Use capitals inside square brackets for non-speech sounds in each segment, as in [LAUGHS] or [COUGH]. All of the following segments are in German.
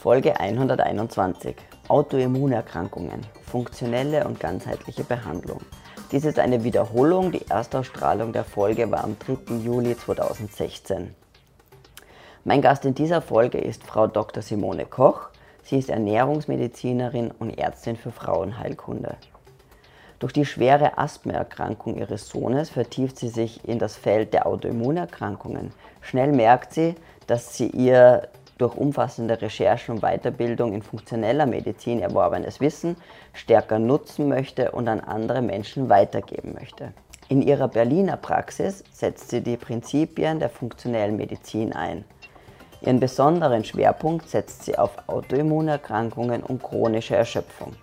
Folge 121. Autoimmunerkrankungen. Funktionelle und ganzheitliche Behandlung. Dies ist eine Wiederholung. Die Erstausstrahlung der Folge war am 3. Juli 2016. Mein Gast in dieser Folge ist Frau Dr. Simone Koch. Sie ist Ernährungsmedizinerin und Ärztin für Frauenheilkunde. Durch die schwere Asthmaerkrankung ihres Sohnes vertieft sie sich in das Feld der Autoimmunerkrankungen. Schnell merkt sie, dass sie ihr durch umfassende Recherchen und Weiterbildung in funktioneller Medizin erworbenes Wissen stärker nutzen möchte und an andere Menschen weitergeben möchte. In ihrer Berliner Praxis setzt sie die Prinzipien der funktionellen Medizin ein. Ihren besonderen Schwerpunkt setzt sie auf Autoimmunerkrankungen und chronische Erschöpfung.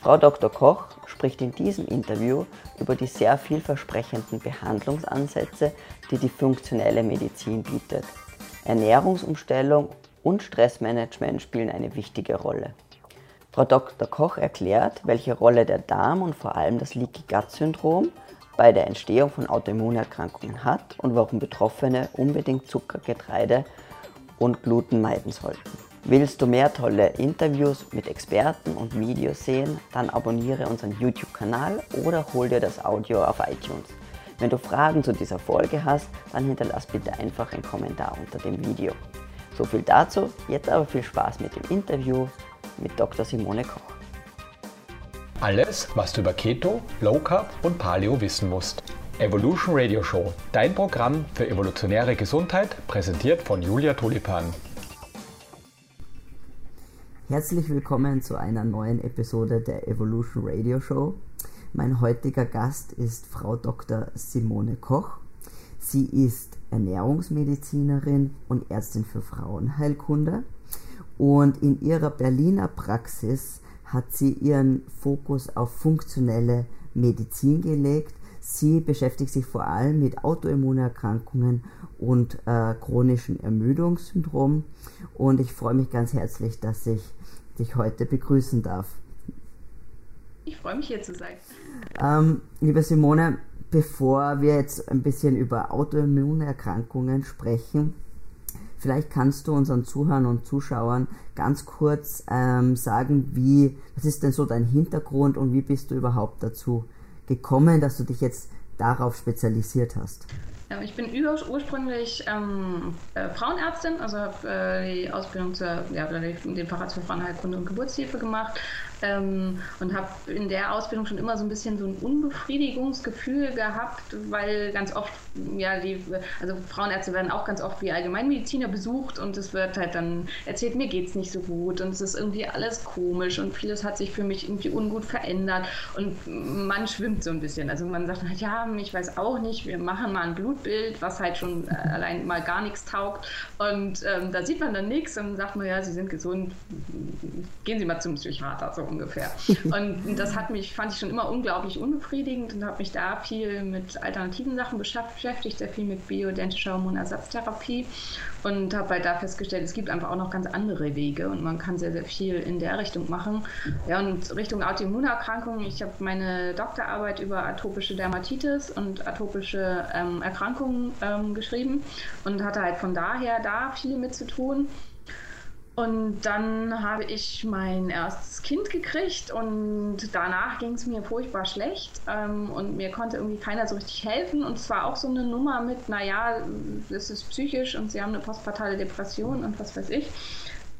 Frau Dr. Koch spricht in diesem Interview über die sehr vielversprechenden Behandlungsansätze, die die funktionelle Medizin bietet. Ernährungsumstellung und Stressmanagement spielen eine wichtige Rolle. Frau Dr. Koch erklärt, welche Rolle der Darm und vor allem das Leaky Gut Syndrom bei der Entstehung von Autoimmunerkrankungen hat und warum Betroffene unbedingt Zucker, Getreide und Gluten meiden sollten. Willst du mehr tolle Interviews mit Experten und Videos sehen, dann abonniere unseren YouTube-Kanal oder hol dir das Audio auf iTunes. Wenn du Fragen zu dieser Folge hast, dann hinterlass bitte einfach einen Kommentar unter dem Video. So viel dazu, jetzt aber viel Spaß mit dem Interview mit Dr. Simone Koch. Alles, was du über Keto, Low Carb und Paleo wissen musst. Evolution Radio Show, dein Programm für evolutionäre Gesundheit, präsentiert von Julia Tulipan. Herzlich willkommen zu einer neuen Episode der Evolution Radio Show. Mein heutiger Gast ist Frau Dr. Simone Koch. Sie ist Ernährungsmedizinerin und Ärztin für Frauenheilkunde. Und in ihrer Berliner Praxis hat sie ihren Fokus auf funktionelle Medizin gelegt. Sie beschäftigt sich vor allem mit Autoimmunerkrankungen und äh, chronischen Ermüdungssyndrom. Und ich freue mich ganz herzlich, dass ich dich heute begrüßen darf. Ich freue mich hier zu sein. Ähm, liebe Simone, bevor wir jetzt ein bisschen über Autoimmunerkrankungen sprechen, vielleicht kannst du unseren Zuhörern und Zuschauern ganz kurz ähm, sagen, wie, was ist denn so dein Hintergrund und wie bist du überhaupt dazu gekommen, dass du dich jetzt darauf spezialisiert hast? Ich bin ursprünglich ähm, äh, Frauenärztin, also habe äh, die Ausbildung zur, ja, den Facharzt für Frauenheilkunde und Geburtshilfe gemacht ähm, und habe in der Ausbildung schon immer so ein bisschen so ein Unbefriedigungsgefühl gehabt, weil ganz oft, ja, die, also Frauenärzte werden auch ganz oft wie Allgemeinmediziner besucht und es wird halt dann erzählt, mir geht es nicht so gut und es ist irgendwie alles komisch und vieles hat sich für mich irgendwie ungut verändert und man schwimmt so ein bisschen. Also man sagt halt, ja, ich weiß auch nicht, wir machen mal ein Blutbild, was halt schon äh, allein mal gar nichts taugt und ähm, da sieht man dann nichts und sagt man, ja, Sie sind gesund, gehen Sie mal zum Psychiater. So ungefähr. [LAUGHS] Und das hat mich, fand ich schon immer unglaublich unbefriedigend und habe mich da viel mit alternativen Sachen beschäftigt, sehr viel mit bioidentischer Hormonersatztherapie und habe halt da festgestellt, es gibt einfach auch noch ganz andere Wege und man kann sehr, sehr viel in der Richtung machen. Ja, und Richtung Autoimmunerkrankungen, ich habe meine Doktorarbeit über atopische Dermatitis und atopische ähm, Erkrankungen ähm, geschrieben und hatte halt von daher da viel mit zu tun. Und dann habe ich mein erstes Kind gekriegt und danach ging es mir furchtbar schlecht ähm, und mir konnte irgendwie keiner so richtig helfen. Und es war auch so eine Nummer mit, naja, das ist psychisch und sie haben eine postpartale Depression und was weiß ich.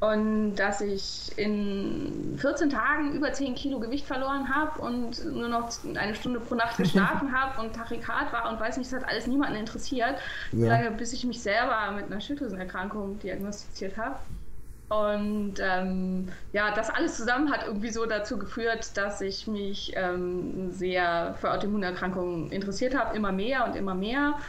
Und dass ich in 14 Tagen über 10 Kilo Gewicht verloren habe und nur noch eine Stunde pro Nacht geschlafen [LAUGHS] habe und Tachykard war und weiß nicht, das hat alles niemanden interessiert, ja. bis ich mich selber mit einer Schilddrüsenerkrankung diagnostiziert habe. Und ähm, ja, das alles zusammen hat irgendwie so dazu geführt, dass ich mich ähm, sehr für Autoimmunerkrankungen interessiert habe, immer mehr und immer mehr.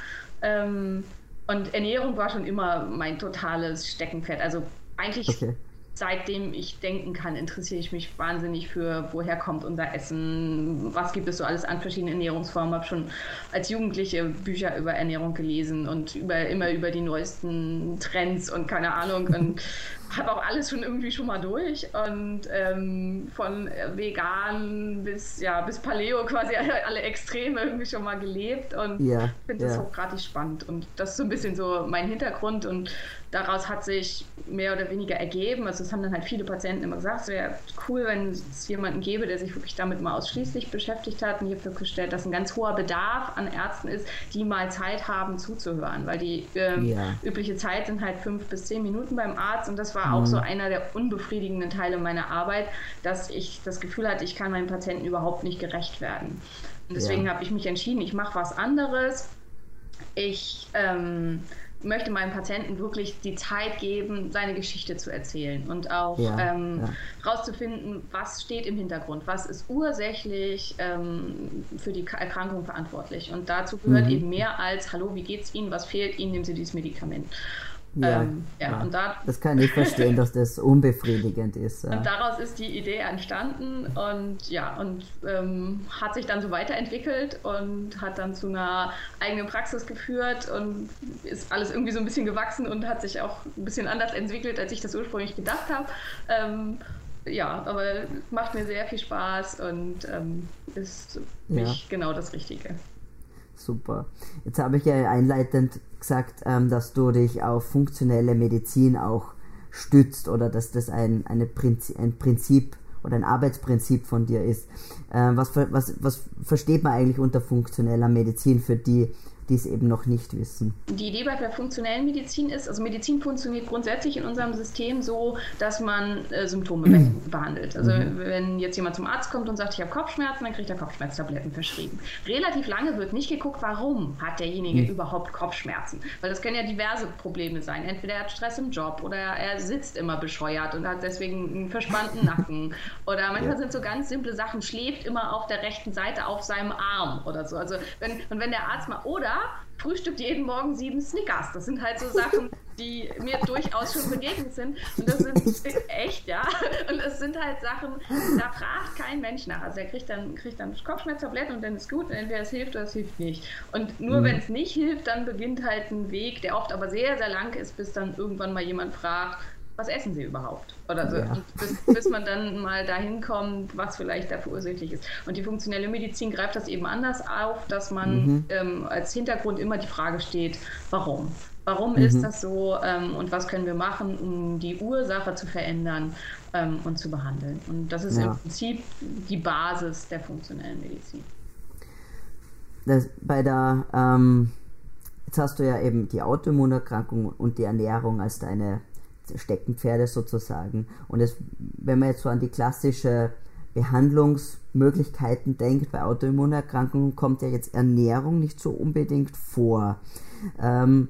Ähm, und Ernährung war schon immer mein totales Steckenpferd. Also eigentlich okay seitdem ich denken kann, interessiere ich mich wahnsinnig für, woher kommt unser Essen, was gibt es so alles an verschiedenen Ernährungsformen. Ich Habe schon als Jugendliche Bücher über Ernährung gelesen und über, immer über die neuesten Trends und keine Ahnung. Und [LAUGHS] habe auch alles schon irgendwie schon mal durch und ähm, von vegan bis ja bis Paleo quasi [LAUGHS] alle Extreme irgendwie schon mal gelebt und ja, finde das ja. hochgradig spannend und das ist so ein bisschen so mein Hintergrund und daraus hat sich mehr oder weniger ergeben. Also es haben dann halt viele Patienten immer gesagt, es wäre cool, wenn es jemanden gäbe, der sich wirklich damit mal ausschließlich beschäftigt hat. Und ich habe festgestellt, dass ein ganz hoher Bedarf an Ärzten ist, die mal Zeit haben zuzuhören, weil die ähm, ja. übliche Zeit sind halt fünf bis zehn Minuten beim Arzt und das war mhm. auch so einer der unbefriedigenden Teile meiner Arbeit, dass ich das Gefühl hatte, ich kann meinen Patienten überhaupt nicht gerecht werden. Und deswegen ja. habe ich mich entschieden, ich mache was anderes. Ich ähm, möchte meinem Patienten wirklich die Zeit geben, seine Geschichte zu erzählen und auch ja, ähm, ja. rauszufinden, was steht im Hintergrund, was ist ursächlich ähm, für die Erkrankung verantwortlich. Und dazu gehört mhm. eben mehr als, hallo, wie geht's Ihnen, was fehlt Ihnen, nehmen Sie dieses Medikament. Ja, ähm, ja, ja. Und da, das kann ich verstehen, dass das unbefriedigend ist. Und daraus ist die Idee entstanden und ja, und ähm, hat sich dann so weiterentwickelt und hat dann zu einer eigenen Praxis geführt und ist alles irgendwie so ein bisschen gewachsen und hat sich auch ein bisschen anders entwickelt, als ich das ursprünglich gedacht habe. Ähm, ja, aber macht mir sehr viel Spaß und ähm, ist für mich genau das Richtige. Super. Jetzt habe ich ja einleitend gesagt, ähm, dass du dich auf funktionelle Medizin auch stützt oder dass das ein, eine Prinzip, ein Prinzip oder ein Arbeitsprinzip von dir ist. Äh, was, was, was versteht man eigentlich unter funktioneller Medizin für die, die es eben noch nicht wissen. Die Idee bei der funktionellen Medizin ist, also Medizin funktioniert grundsätzlich in unserem System so, dass man äh, Symptome [CLEARS THROAT] behandelt. Also mhm. wenn jetzt jemand zum Arzt kommt und sagt, ich habe Kopfschmerzen, dann kriegt er Kopfschmerztabletten verschrieben. Relativ lange wird nicht geguckt, warum hat derjenige mhm. überhaupt Kopfschmerzen. Weil das können ja diverse Probleme sein. Entweder er hat Stress im Job oder er sitzt immer bescheuert und hat deswegen einen verspannten Nacken. Oder manchmal ja. sind so ganz simple Sachen, schläft immer auf der rechten Seite auf seinem Arm oder so. Also wenn, und wenn der Arzt mal, oder frühstückt jeden Morgen sieben Snickers. Das sind halt so Sachen, die mir durchaus schon begegnet sind. Und das sind echt, ja. Und es sind halt Sachen, da fragt kein Mensch nach. Also er kriegt dann, kriegt dann Kopfschmerztabletten und dann ist gut. Und entweder es hilft oder es hilft nicht. Und nur mhm. wenn es nicht hilft, dann beginnt halt ein Weg, der oft aber sehr, sehr lang ist, bis dann irgendwann mal jemand fragt, was essen sie überhaupt? Oder so. Ja. Bis, bis, man dann mal dahin kommt, was vielleicht dafür ursächlich ist. Und die funktionelle Medizin greift das eben anders auf, dass man mhm. ähm, als Hintergrund immer die Frage steht, warum? Warum mhm. ist das so ähm, und was können wir machen, um die Ursache zu verändern ähm, und zu behandeln? Und das ist ja. im Prinzip die Basis der funktionellen Medizin. Das, bei der, ähm, jetzt hast du ja eben die Autoimmunerkrankung und die Ernährung als deine Steckenpferde sozusagen. Und es, wenn man jetzt so an die klassische Behandlungsmöglichkeiten denkt, bei Autoimmunerkrankungen kommt ja jetzt Ernährung nicht so unbedingt vor. Ähm,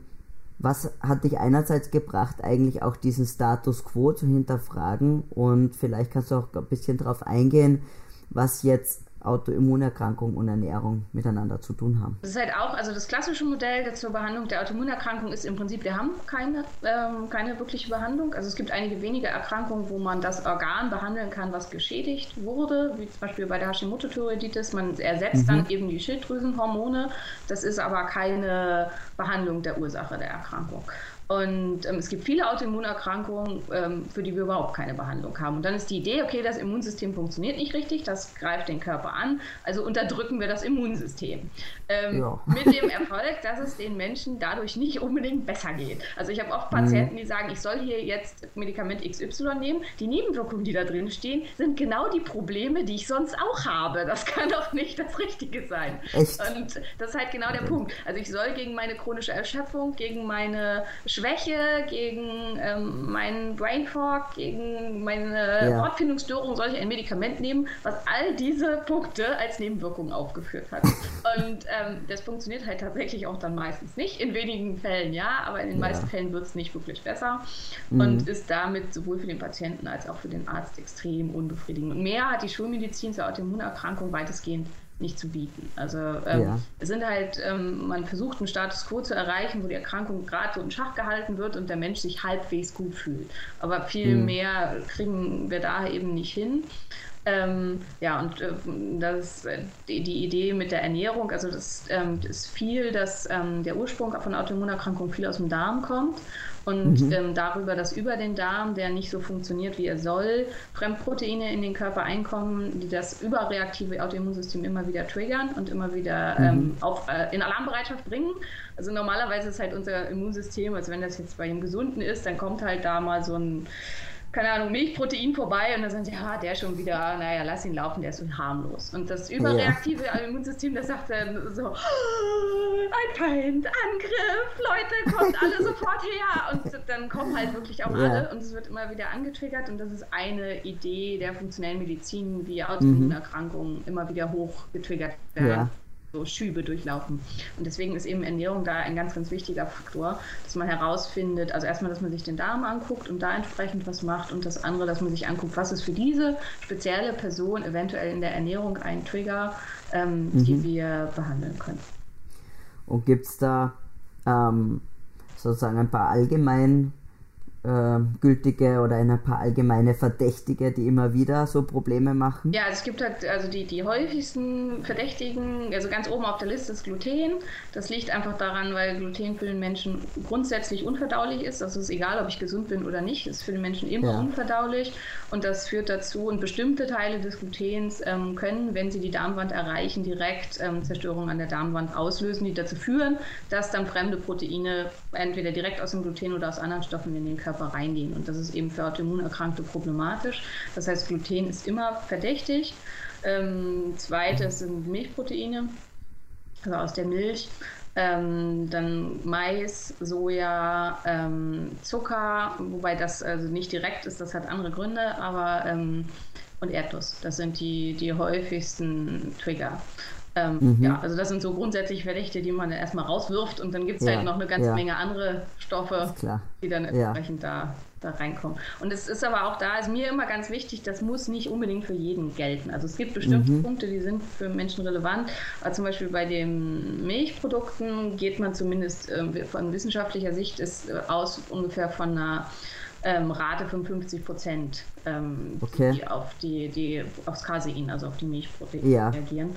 was hat dich einerseits gebracht, eigentlich auch diesen Status quo zu hinterfragen? Und vielleicht kannst du auch ein bisschen darauf eingehen, was jetzt Autoimmunerkrankung und Ernährung miteinander zu tun haben. Das ist halt auch, also das klassische Modell zur Behandlung der Autoimmunerkrankung ist im Prinzip, wir haben keine, ähm, keine wirkliche Behandlung. Also es gibt einige wenige Erkrankungen, wo man das Organ behandeln kann, was geschädigt wurde, wie zum Beispiel bei der Hashimoto-Thyreoiditis. Man ersetzt mhm. dann eben die Schilddrüsenhormone. Das ist aber keine Behandlung der Ursache der Erkrankung. Und ähm, es gibt viele Autoimmunerkrankungen, ähm, für die wir überhaupt keine Behandlung haben. Und dann ist die Idee, okay, das Immunsystem funktioniert nicht richtig, das greift den Körper an, also unterdrücken wir das Immunsystem. Ähm, ja. [LAUGHS] Mit dem Erfolg, dass es den Menschen dadurch nicht unbedingt besser geht. Also ich habe oft Patienten, die sagen, ich soll hier jetzt Medikament XY nehmen. Die Nebenwirkungen, die da drin stehen, sind genau die Probleme, die ich sonst auch habe. Das kann doch nicht das Richtige sein. Echt? Und das ist halt genau der Punkt. Also ich soll gegen meine chronische Erschöpfung, gegen meine Schwäche, gegen ähm, meinen Brain Fog, gegen meine ja. Wortfindungsstörung soll ich ein Medikament nehmen, was all diese Punkte als Nebenwirkungen aufgeführt hat. [LAUGHS] Und ähm, das funktioniert halt tatsächlich auch dann meistens nicht. In wenigen Fällen ja, aber in den ja. meisten Fällen wird es nicht wirklich besser mhm. und ist damit sowohl für den Patienten als auch für den Arzt extrem unbefriedigend. Und mehr hat die Schulmedizin zur Autoimmunerkrankung weitestgehend nicht zu bieten. Also ähm, ja. es sind halt, ähm, man versucht einen Status quo zu erreichen, wo die Erkrankung gerade so in Schach gehalten wird und der Mensch sich halbwegs gut fühlt. Aber viel mhm. mehr kriegen wir da eben nicht hin. Ähm, ja, und äh, das äh, die, die, Idee mit der Ernährung, also das ähm, ist viel, dass ähm, der Ursprung von Autoimmunerkrankungen viel aus dem Darm kommt und mhm. ähm, darüber, dass über den Darm, der nicht so funktioniert, wie er soll, Fremdproteine in den Körper einkommen, die das überreaktive Autoimmunsystem immer wieder triggern und immer wieder mhm. ähm, auf, äh, in Alarmbereitschaft bringen. Also normalerweise ist halt unser Immunsystem, also wenn das jetzt bei einem Gesunden ist, dann kommt halt da mal so ein keine Ahnung, Milchprotein vorbei und dann sagen sie, ja, der schon wieder, naja, lass ihn laufen, der ist so harmlos. Und das überreaktive ja. Immunsystem, das sagt dann so, ein Feind, Angriff, Leute, kommt alle [LAUGHS] sofort her. Und dann kommen halt wirklich auch ja. alle und es wird immer wieder angetriggert und das ist eine Idee der funktionellen Medizin, wie Autoimmunerkrankungen mhm. immer wieder hoch getriggert werden. Ja so Schübe durchlaufen. Und deswegen ist eben Ernährung da ein ganz, ganz wichtiger Faktor, dass man herausfindet, also erstmal, dass man sich den Darm anguckt und da entsprechend was macht und das andere, dass man sich anguckt, was ist für diese spezielle Person eventuell in der Ernährung ein Trigger, ähm, mhm. die wir behandeln können. Und gibt es da ähm, sozusagen ein paar allgemein äh, gültige oder ein paar allgemeine Verdächtige, die immer wieder so Probleme machen? Ja, es gibt halt also die, die häufigsten Verdächtigen, also ganz oben auf der Liste ist Gluten. Das liegt einfach daran, weil Gluten für den Menschen grundsätzlich unverdaulich ist. Also es ist egal, ob ich gesund bin oder nicht, ist für den Menschen immer ja. unverdaulich. Und das führt dazu, und bestimmte Teile des Glutens ähm, können, wenn sie die Darmwand erreichen, direkt ähm, Zerstörung an der Darmwand auslösen, die dazu führen, dass dann fremde Proteine entweder direkt aus dem Gluten oder aus anderen Stoffen in den Körper Körper reingehen. Und das ist eben für Autoimmunerkrankte problematisch. Das heißt, Gluten ist immer verdächtig. Ähm, zweites sind Milchproteine, also aus der Milch. Ähm, dann Mais, Soja, ähm, Zucker, wobei das also nicht direkt ist, das hat andere Gründe, aber ähm, und Erdnuss, das sind die, die häufigsten Trigger. Ähm, mhm. Ja, also das sind so grundsätzlich Verdächte, die man erstmal rauswirft und dann gibt es ja, halt noch eine ganze ja. Menge andere Stoffe, die dann entsprechend ja. da, da reinkommen. Und es ist aber auch da, ist mir immer ganz wichtig, das muss nicht unbedingt für jeden gelten. Also es gibt bestimmte mhm. Punkte, die sind für Menschen relevant. Aber zum Beispiel bei den Milchprodukten geht man zumindest äh, von wissenschaftlicher Sicht ist, äh, aus ungefähr von einer ähm, Rate von 50 Prozent, ähm, okay. die auf die, die aufs Casein, also auf die Milchproteine reagieren.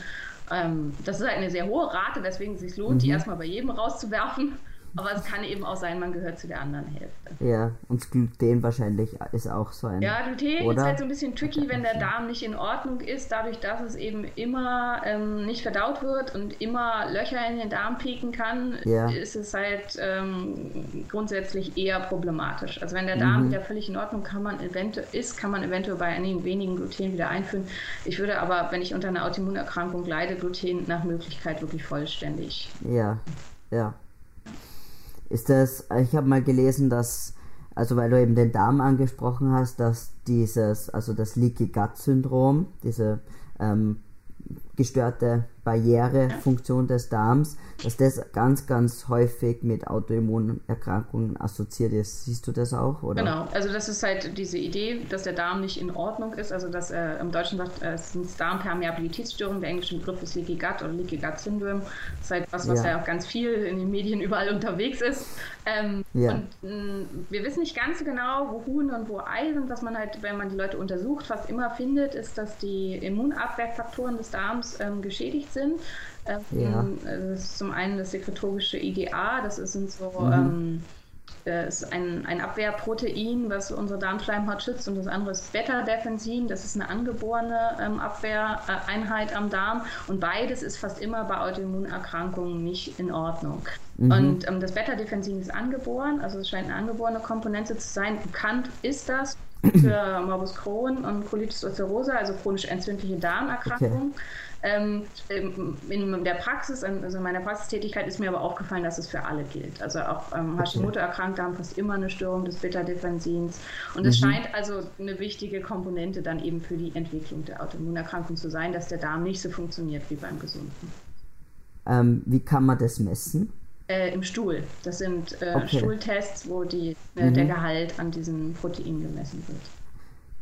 Ähm, das ist halt eine sehr hohe Rate, weswegen es sich lohnt, mhm. die erstmal bei jedem rauszuwerfen. Aber es kann eben auch sein, man gehört zu der anderen Hälfte. Ja, und Gluten wahrscheinlich ist auch so ein. Ja, Gluten oder? ist halt so ein bisschen tricky, wenn der Darm nicht in Ordnung ist, dadurch, dass es eben immer ähm, nicht verdaut wird und immer Löcher in den Darm pieken kann, ja. ist es halt ähm, grundsätzlich eher problematisch. Also wenn der Darm mhm. wieder völlig in Ordnung kann man ist, kann man eventuell bei einigen wenigen Gluten wieder einführen. Ich würde aber, wenn ich unter einer Autoimmunerkrankung leide, Gluten nach Möglichkeit wirklich vollständig. Ja, ja. Ist das, ich habe mal gelesen, dass, also weil du eben den Darm angesprochen hast, dass dieses, also das Leaky Gut Syndrom, diese ähm, gestörte Barrierefunktion des Darms, dass das ganz, ganz häufig mit Autoimmunerkrankungen assoziiert ist. Siehst du das auch? Oder? Genau, also das ist halt diese Idee, dass der Darm nicht in Ordnung ist. Also dass äh, im Deutschen sagt, äh, es sind Darmpermeabilitätsstörungen, der englische Begriff ist Leaky Gut oder Leaky Gut Syndrome. Das ist halt was, was ja, ja auch ganz viel in den Medien überall unterwegs ist. Ähm, ja. Und mh, wir wissen nicht ganz genau, wo Huhn und wo Ei sind. Was man halt, wenn man die Leute untersucht, fast immer findet, ist, dass die Immunabwehrfaktoren des Darms ähm, geschädigt sind. Ähm, ja. Das ist zum einen das sekretorische IgA, das sind so mhm. ähm, äh, ist ein, ein Abwehrprotein, was unsere Darmschleimhaut schützt, und das andere ist Beta-Defensin, das ist eine angeborene ähm, Abwehreinheit am Darm. Und beides ist fast immer bei Autoimmunerkrankungen nicht in Ordnung. Mhm. Und ähm, das Beta-Defensin ist angeboren, also es scheint eine angeborene Komponente zu sein. Bekannt ist das für [CLEARS THROAT] Morbus Crohn und Colitis ulcerosa, also chronisch entzündliche Darmerkrankungen. Okay. Ähm, in der Praxis, also in meiner Praxistätigkeit ist mir aber aufgefallen, dass es für alle gilt. Also auch ähm, Hashimoto-Erkrankte haben fast immer eine Störung des Beta-Defensins. Und es mhm. scheint also eine wichtige Komponente dann eben für die Entwicklung der Autoimmunerkrankung zu sein, dass der Darm nicht so funktioniert wie beim Gesunden. Ähm, wie kann man das messen? Äh, Im Stuhl. Das sind äh, okay. Stuhltests, wo die, äh, mhm. der Gehalt an diesen Proteinen gemessen wird.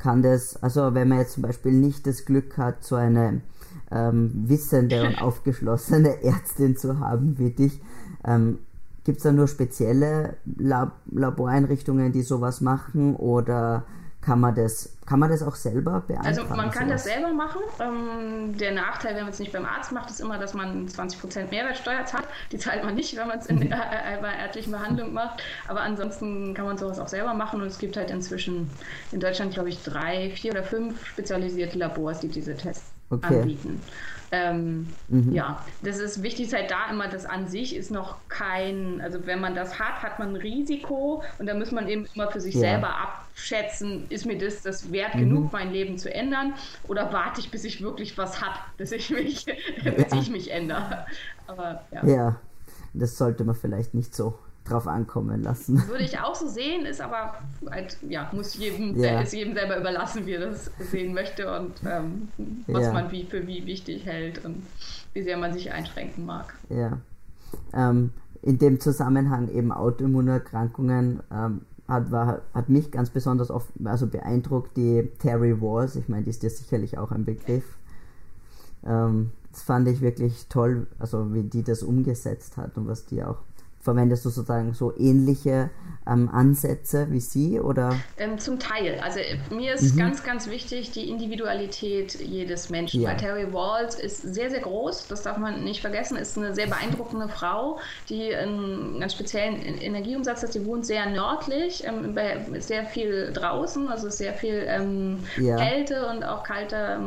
Kann das, also wenn man jetzt zum Beispiel nicht das Glück hat, so eine ähm, wissende und [LAUGHS] aufgeschlossene Ärztin zu haben wie dich. Ähm, Gibt es da nur spezielle Lab Laboreinrichtungen, die sowas machen oder kann man das, kann man das auch selber beeinflussen? Also man kann sowas? das selber machen. Ähm, der Nachteil, wenn man es nicht beim Arzt macht, ist immer, dass man 20% Mehrwertsteuer zahlt. Die zahlt man nicht, wenn man es in [LAUGHS] der äh, ärztlichen Behandlung macht. Aber ansonsten kann man sowas auch selber machen und es gibt halt inzwischen in Deutschland, glaube ich, drei, vier oder fünf spezialisierte Labors, die diese Tests okay. anbieten. Ähm, mhm. Ja, das ist wichtig, ist halt da immer, das an sich ist noch kein, also wenn man das hat, hat man ein Risiko und da muss man eben immer für sich ja. selber abschätzen, ist mir das das wert mhm. genug, mein Leben zu ändern oder warte ich, bis ich wirklich was habe, bis ich mich, [LAUGHS] bis ich mich ändere. Aber ja. Ja, das sollte man vielleicht nicht so drauf ankommen lassen. [LAUGHS] Würde ich auch so sehen, ist aber halt, ja, muss jedem, ja. ist jedem selber überlassen, wie er das sehen möchte und ähm, was ja. man wie für wie wichtig hält und wie sehr man sich einschränken mag. Ja. Ähm, in dem Zusammenhang eben Autoimmunerkrankungen ähm, hat, war, hat mich ganz besonders oft also beeindruckt die Terry Wars, ich meine, die ist dir sicherlich auch ein Begriff. Ähm, das fand ich wirklich toll, also wie die das umgesetzt hat und was die auch verwendest du sozusagen so ähnliche ähm, Ansätze wie Sie oder? Ähm, zum Teil. Also mir ist mhm. ganz, ganz wichtig die Individualität jedes Menschen. Ja. Weil Terry Walls ist sehr, sehr groß, das darf man nicht vergessen, ist eine sehr beeindruckende Frau, die einen ganz speziellen Energieumsatz hat. Sie wohnt sehr nördlich, ähm, sehr viel draußen, also sehr viel ähm, ja. Kälte und auch kalter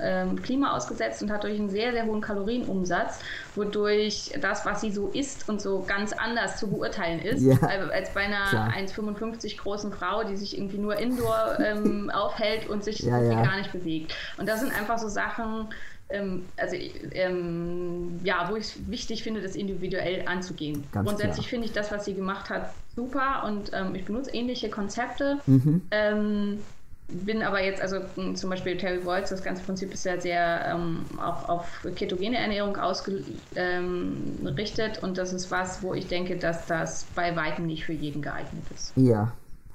ähm, Klima ausgesetzt und hat durch einen sehr, sehr hohen Kalorienumsatz, wodurch das, was sie so isst und so ganz anders zu beurteilen ist, ja, als bei einer 1,55 großen Frau, die sich irgendwie nur indoor ähm, [LAUGHS] aufhält und sich ja, ja. gar nicht bewegt. Und das sind einfach so Sachen, ähm, also ähm, ja, wo ich es wichtig finde, das individuell anzugehen. Ganz Grundsätzlich finde ich das, was sie gemacht hat, super und ähm, ich benutze ähnliche Konzepte. Mhm. Bin aber jetzt, also zum Beispiel Terry Woltz, das ganze Prinzip ist ja sehr ähm, auch auf ketogene Ernährung ausgerichtet ähm, und das ist was, wo ich denke, dass das bei weitem nicht für jeden geeignet ist. Ja.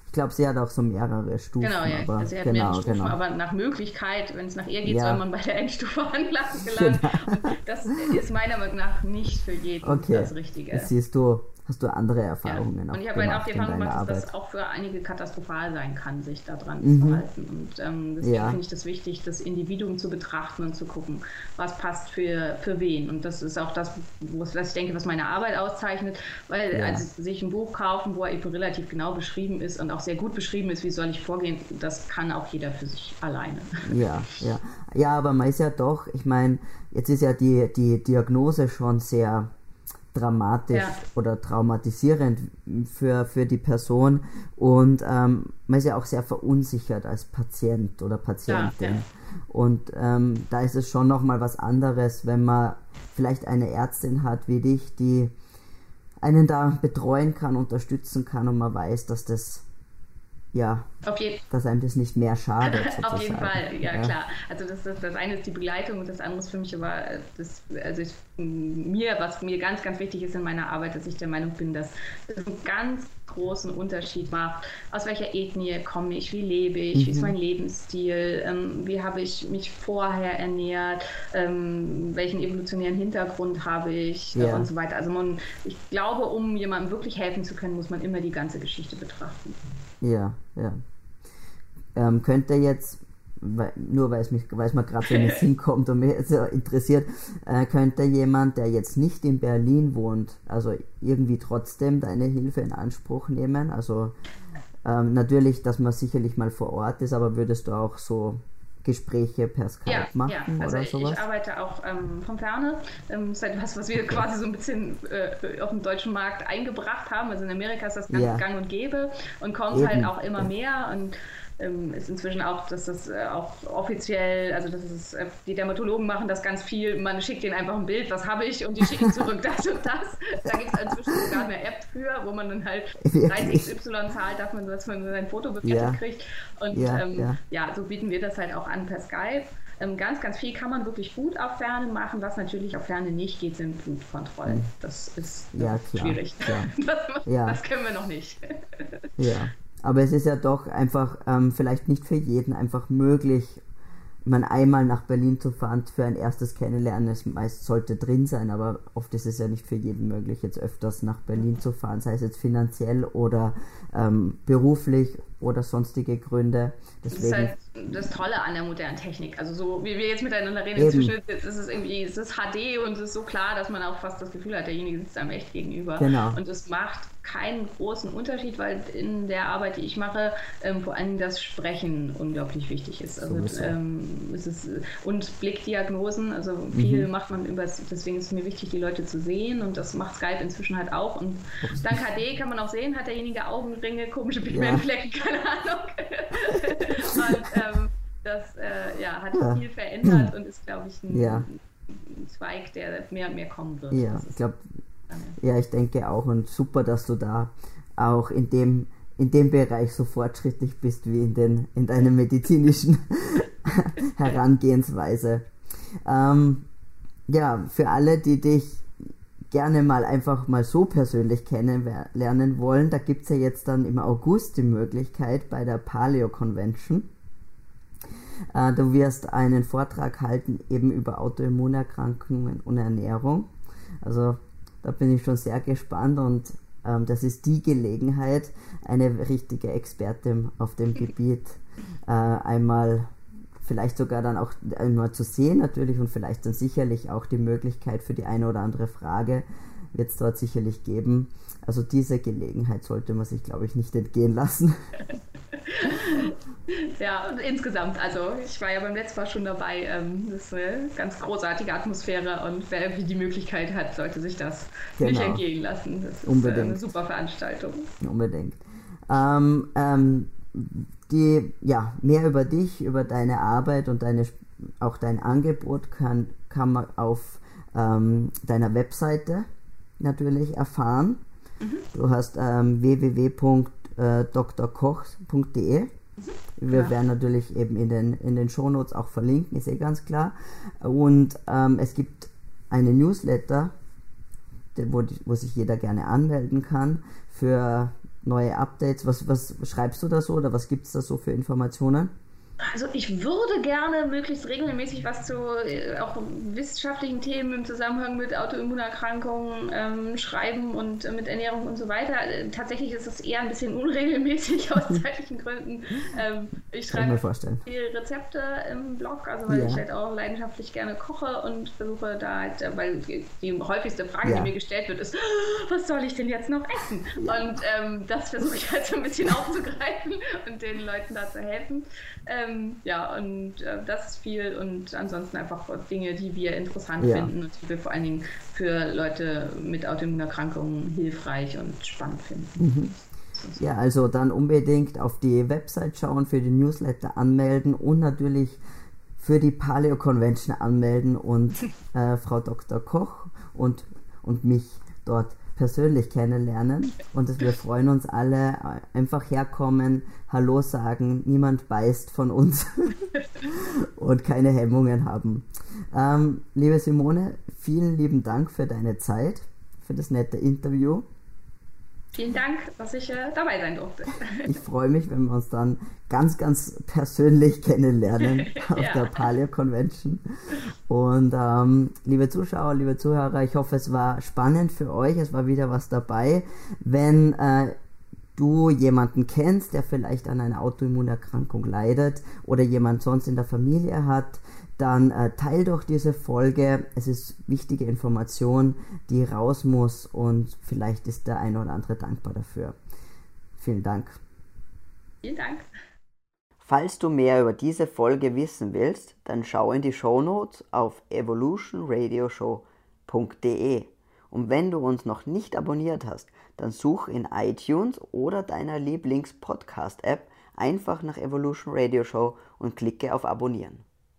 Ich glaube, sie hat auch so mehrere Stufen. Genau, ja. Aber, also sie hat genau, mehrere Stufen, genau. aber nach Möglichkeit, wenn es nach ihr geht, ja. soll man bei der Endstufe [LAUGHS] anlassen gelangen. Genau. Das ist meiner Meinung nach nicht für jeden okay. das Richtige. Das siehst du hast du andere Erfahrungen. Ja. Und ich habe halt auch die Erfahrung gemacht, dass das auch für einige katastrophal sein kann, sich daran mhm. zu halten. Und ähm, deswegen ja. finde ich das wichtig, das Individuum zu betrachten und zu gucken, was passt für, für wen. Und das ist auch das, was ich denke, was meine Arbeit auszeichnet, weil ja. also sich ein Buch kaufen, wo eben relativ genau beschrieben ist und auch sehr gut beschrieben ist, wie soll ich vorgehen, das kann auch jeder für sich alleine. Ja, ja. Ja, aber man ist ja doch, ich meine, jetzt ist ja die, die Diagnose schon sehr dramatisch ja. oder traumatisierend für, für die Person und ähm, man ist ja auch sehr verunsichert als Patient oder Patientin. Ja, ja. Und ähm, da ist es schon nochmal was anderes, wenn man vielleicht eine Ärztin hat wie dich, die einen da betreuen kann, unterstützen kann und man weiß, dass das ja, dass einem das nicht mehr schadet. [LAUGHS] Auf jeden Fall, ja, ja, klar. Also das, das, das eine ist die Begleitung und das andere ist für mich aber das, also ich, mir, was mir ganz, ganz wichtig ist in meiner Arbeit, dass ich der Meinung bin, dass das einen ganz großen Unterschied macht. Aus welcher Ethnie komme ich, wie lebe ich, mhm. wie ist mhm. mein Lebensstil, ähm, wie habe ich mich vorher ernährt, ähm, welchen evolutionären Hintergrund habe ich ja. und so weiter. Also man, ich glaube, um jemandem wirklich helfen zu können, muss man immer die ganze Geschichte betrachten. Ja, ja. Ähm, könnte jetzt, weil, nur weil es, mich, weil es mir gerade so in den [LAUGHS] Sinn kommt und mich so interessiert, äh, könnte jemand, der jetzt nicht in Berlin wohnt, also irgendwie trotzdem deine Hilfe in Anspruch nehmen? Also ähm, natürlich, dass man sicherlich mal vor Ort ist, aber würdest du auch so Gespräche per Skype ja, machen ja. Also oder ich, sowas? Ich arbeite auch ähm, von Ferne. Ähm, das ist etwas, was wir quasi so ein bisschen äh, auf dem deutschen Markt eingebracht haben. Also in Amerika ist das ganz ja. gang und gäbe und kommt Eben. halt auch immer mehr und ähm, ist inzwischen auch, dass das äh, auch offiziell, also das ist, äh, die Dermatologen machen das ganz viel, man schickt ihnen einfach ein Bild, was habe ich, und die schicken zurück [LAUGHS] das und das. Da gibt es inzwischen sogar eine App für, wo man dann halt 30 XY zahlt, darf man, dass man sein Foto bewertet kriegt. Und ja, ähm, ja. ja, so bieten wir das halt auch an per Skype. Ähm, ganz, ganz viel kann man wirklich gut auf Ferne machen. Was natürlich auf Ferne nicht geht, sind Blutkontrollen. Hm. Das ist ja, schwierig. [LAUGHS] Das, das, können wir noch nicht. Ja. Aber es ist ja doch einfach ähm, vielleicht nicht für jeden einfach möglich, man einmal nach Berlin zu fahren für ein erstes Kennenlernen. Es meist sollte drin sein, aber oft ist es ja nicht für jeden möglich, jetzt öfters nach Berlin zu fahren, sei es jetzt finanziell oder ähm, beruflich oder sonstige Gründe. Deswegen, das ist halt das Tolle an der modernen Technik. Also so wie wir jetzt miteinander reden, inzwischen ist es irgendwie, es ist HD und es ist so klar, dass man auch fast das Gefühl hat, derjenige sitzt einem echt gegenüber. Genau. Und es macht keinen großen Unterschied, weil in der Arbeit, die ich mache, ähm, vor allem das Sprechen unglaublich wichtig ist. Also ähm, es ist und Blickdiagnosen, also viel mhm. macht man über, deswegen ist es mir wichtig, die Leute zu sehen und das macht Skype inzwischen halt auch. Und dank HD kann man auch sehen, hat derjenige Augenringe, komische Pigmentflecken, ja. Keine Ahnung. [LAUGHS] und ähm, das äh, ja, hat ja. viel verändert und ist, glaube ich, ein, ja. ein, Zweig, der mehr und mehr kommen wird. Ja, ich glaube, ja, ich denke auch und super, dass du da auch in dem in dem Bereich so fortschrittlich bist wie in, den, in deiner medizinischen [LAUGHS] Herangehensweise. Ähm, ja, für alle, die dich gerne mal einfach mal so persönlich kennenlernen wollen, da gibt es ja jetzt dann im August die Möglichkeit bei der Paleo Convention. Äh, du wirst einen Vortrag halten eben über Autoimmunerkrankungen und Ernährung. Also da bin ich schon sehr gespannt und ähm, das ist die Gelegenheit, eine richtige Expertin auf dem Gebiet äh, einmal vielleicht sogar dann auch einmal zu sehen natürlich und vielleicht dann sicherlich auch die Möglichkeit für die eine oder andere Frage wird es dort sicherlich geben. Also diese Gelegenheit sollte man sich, glaube ich, nicht entgehen lassen. [LAUGHS] ja, und insgesamt, also ich war ja beim letzten Mal schon dabei. Ähm, das ist eine ganz großartige Atmosphäre und wer irgendwie die Möglichkeit hat, sollte sich das genau. nicht entgehen lassen. Das ist Unbedingt. eine super Veranstaltung. Unbedingt. Ähm, ähm, die, ja, mehr über dich, über deine Arbeit und deine, auch dein Angebot kann, kann man auf ähm, deiner Webseite natürlich erfahren. Mhm. Du hast ähm, www.drkoch.de. Mhm. Wir ja. werden natürlich eben in den, in den Shownotes auch verlinken, ist eh ganz klar. Und ähm, es gibt eine Newsletter, wo, wo sich jeder gerne anmelden kann für neue Updates. Was, was schreibst du da so oder was gibt es da so für Informationen? Also ich würde gerne möglichst regelmäßig was zu äh, auch wissenschaftlichen Themen im Zusammenhang mit Autoimmunerkrankungen ähm, schreiben und äh, mit Ernährung und so weiter. Äh, tatsächlich ist das eher ein bisschen unregelmäßig [LAUGHS] aus zeitlichen Gründen. Ähm, ich schreibe viele Rezepte im Blog, also weil ja. ich halt auch leidenschaftlich gerne koche und versuche da halt, äh, weil die häufigste Frage, ja. die mir gestellt wird, ist, [GASPS] was soll ich denn jetzt noch essen? Und ähm, das versuche ich halt so ein bisschen [LAUGHS] aufzugreifen und den Leuten da zu helfen. Ähm, ja, und äh, das ist viel und ansonsten einfach Dinge, die wir interessant ja. finden und die wir vor allen Dingen für Leute mit Autoimmunerkrankungen hilfreich und spannend finden. Mhm. Ja, also dann unbedingt auf die Website schauen, für die Newsletter anmelden und natürlich für die Paleo Convention anmelden und [LAUGHS] äh, Frau Dr. Koch und, und mich dort persönlich kennenlernen. Und wir freuen uns alle, äh, einfach herkommen, Hallo sagen, niemand beißt von uns [LAUGHS] und keine Hemmungen haben. Ähm, liebe Simone, vielen lieben Dank für deine Zeit, für das nette Interview. Vielen Dank, dass ich äh, dabei sein durfte. ich freue mich, wenn wir uns dann ganz, ganz persönlich kennenlernen [LAUGHS] auf ja. der Paleo Convention. Und ähm, liebe Zuschauer, liebe Zuhörer, ich hoffe, es war spannend für euch. Es war wieder was dabei. Wenn äh, du jemanden kennst, der vielleicht an einer Autoimmunerkrankung leidet oder jemand sonst in der Familie hat, dann äh, teil doch diese Folge. Es ist wichtige Information, die raus muss und vielleicht ist der eine oder andere dankbar dafür. Vielen Dank. Vielen Dank. Falls du mehr über diese Folge wissen willst, dann schau in die Shownotes auf evolutionradioshow.de. Und wenn du uns noch nicht abonniert hast, dann such in iTunes oder deiner Lieblings-Podcast-App einfach nach Evolution Radio Show und klicke auf Abonnieren.